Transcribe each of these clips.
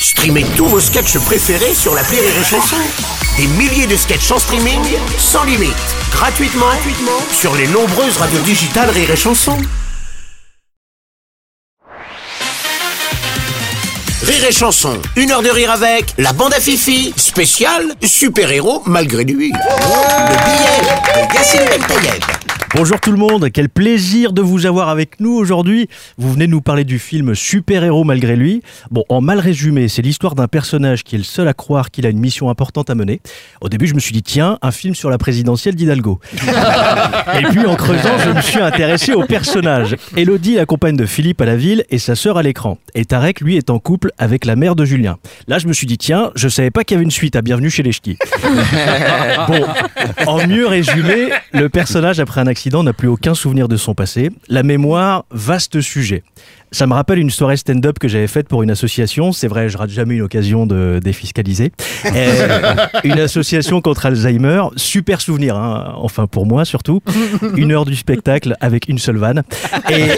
Streamez tous vos sketchs préférés sur la Rire et Chanson. Des milliers de sketchs en streaming, sans limite, gratuitement, gratuitement sur les nombreuses radios digitales Rire et Chanson. Rire et Chanson, une heure de rire avec la bande à Fifi, spécial super-héros malgré lui. Le billet de Yacine. Bonjour tout le monde, quel plaisir de vous avoir avec nous aujourd'hui. Vous venez nous parler du film Super Héros malgré lui. Bon, en mal résumé, c'est l'histoire d'un personnage qui est le seul à croire qu'il a une mission importante à mener. Au début, je me suis dit, tiens, un film sur la présidentielle d'Hidalgo. et puis en creusant, je me suis intéressé au personnage. Elodie, la compagne de Philippe à la ville et sa sœur à l'écran. Et Tarek, lui, est en couple avec la mère de Julien. Là, je me suis dit, tiens, je savais pas qu'il y avait une suite à Bienvenue chez les Ch'tis. bon, en mieux résumé, le personnage après un accident n'a plus aucun souvenir de son passé. La mémoire, vaste sujet. Ça me rappelle une soirée stand-up que j'avais faite pour une association. C'est vrai, je rate jamais une occasion de défiscaliser. une association contre Alzheimer. Super souvenir, hein. enfin pour moi surtout. Une heure du spectacle avec une seule vanne. Et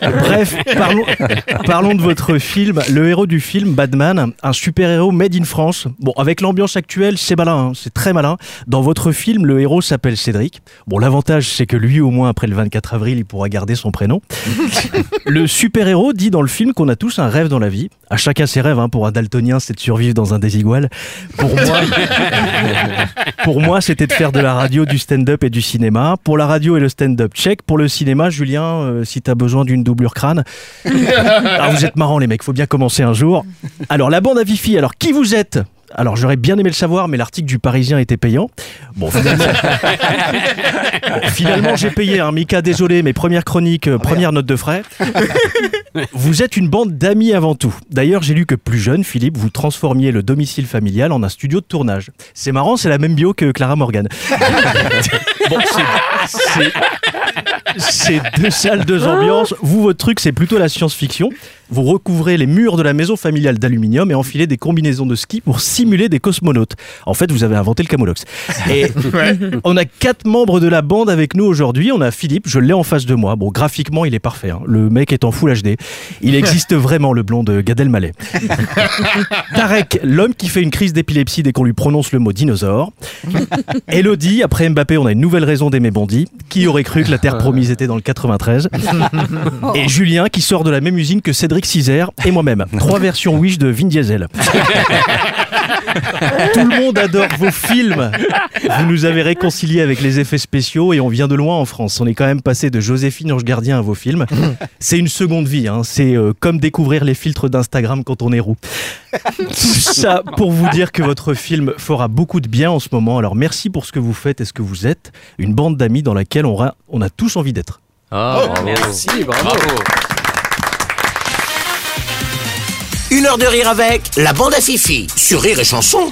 bref, parlons, parlons de votre film. Le héros du film, Batman, un super-héros made in France. Bon, avec l'ambiance actuelle, c'est malin, hein. c'est très malin. Dans votre film, le héros s'appelle Cédric. Bon, l'avantage, c'est que lui, au moins après le 24 avril, il pourra garder son prénom. Le super super-héros dit dans le film qu'on a tous un rêve dans la vie. À chacun ses rêves. Hein. Pour un daltonien, c'est de survivre dans un désigual. Pour moi, pour moi, c'était de faire de la radio, du stand-up et du cinéma. Pour la radio et le stand-up, check. Pour le cinéma, Julien, euh, si t'as besoin d'une doublure crâne. Ah, vous êtes marrants les mecs, faut bien commencer un jour. Alors la bande à Fifi, alors qui vous êtes? Alors j'aurais bien aimé le savoir, mais l'article du Parisien était payant. Bon, finalement, j'ai payé. un hein. Mika, désolé, mes premières chroniques, euh, première note de frais. vous êtes une bande d'amis avant tout. D'ailleurs, j'ai lu que plus jeune, Philippe, vous transformiez le domicile familial en un studio de tournage. C'est marrant, c'est la même bio que Clara Morgan. bon, c'est deux salles, deux ambiances. Vous, votre truc, c'est plutôt la science-fiction. Vous recouvrez les murs de la maison familiale d'aluminium et enfilez des combinaisons de ski pour simuler des cosmonautes. En fait, vous avez inventé le camolox. Et on a quatre membres de la bande avec nous aujourd'hui. On a Philippe, je l'ai en face de moi. Bon, graphiquement, il est parfait. Hein. Le mec est en full HD. Il existe vraiment, le blond de Gad Elmaleh. Tarek, l'homme qui fait une crise d'épilepsie dès qu'on lui prononce le mot dinosaure. Elodie, après Mbappé, on a une nouvelle raison d'aimer Bondy. Qui aurait cru que la Terre promise était dans le 93 Et Julien, qui sort de la même usine que Cédric Cédric et moi-même. Trois versions Wish de Vin Diesel. Tout le monde adore vos films. Vous nous avez réconciliés avec les effets spéciaux et on vient de loin en France. On est quand même passé de Joséphine Ange Gardien à vos films. C'est une seconde vie. Hein. C'est euh, comme découvrir les filtres d'Instagram quand on est roux. Tout ça pour vous dire que votre film fera beaucoup de bien en ce moment. Alors merci pour ce que vous faites et ce que vous êtes. Une bande d'amis dans laquelle on a, on a tous envie d'être. Ah, merci, bravo. Une heure de rire avec la bande à Fifi sur Rire et Chanson.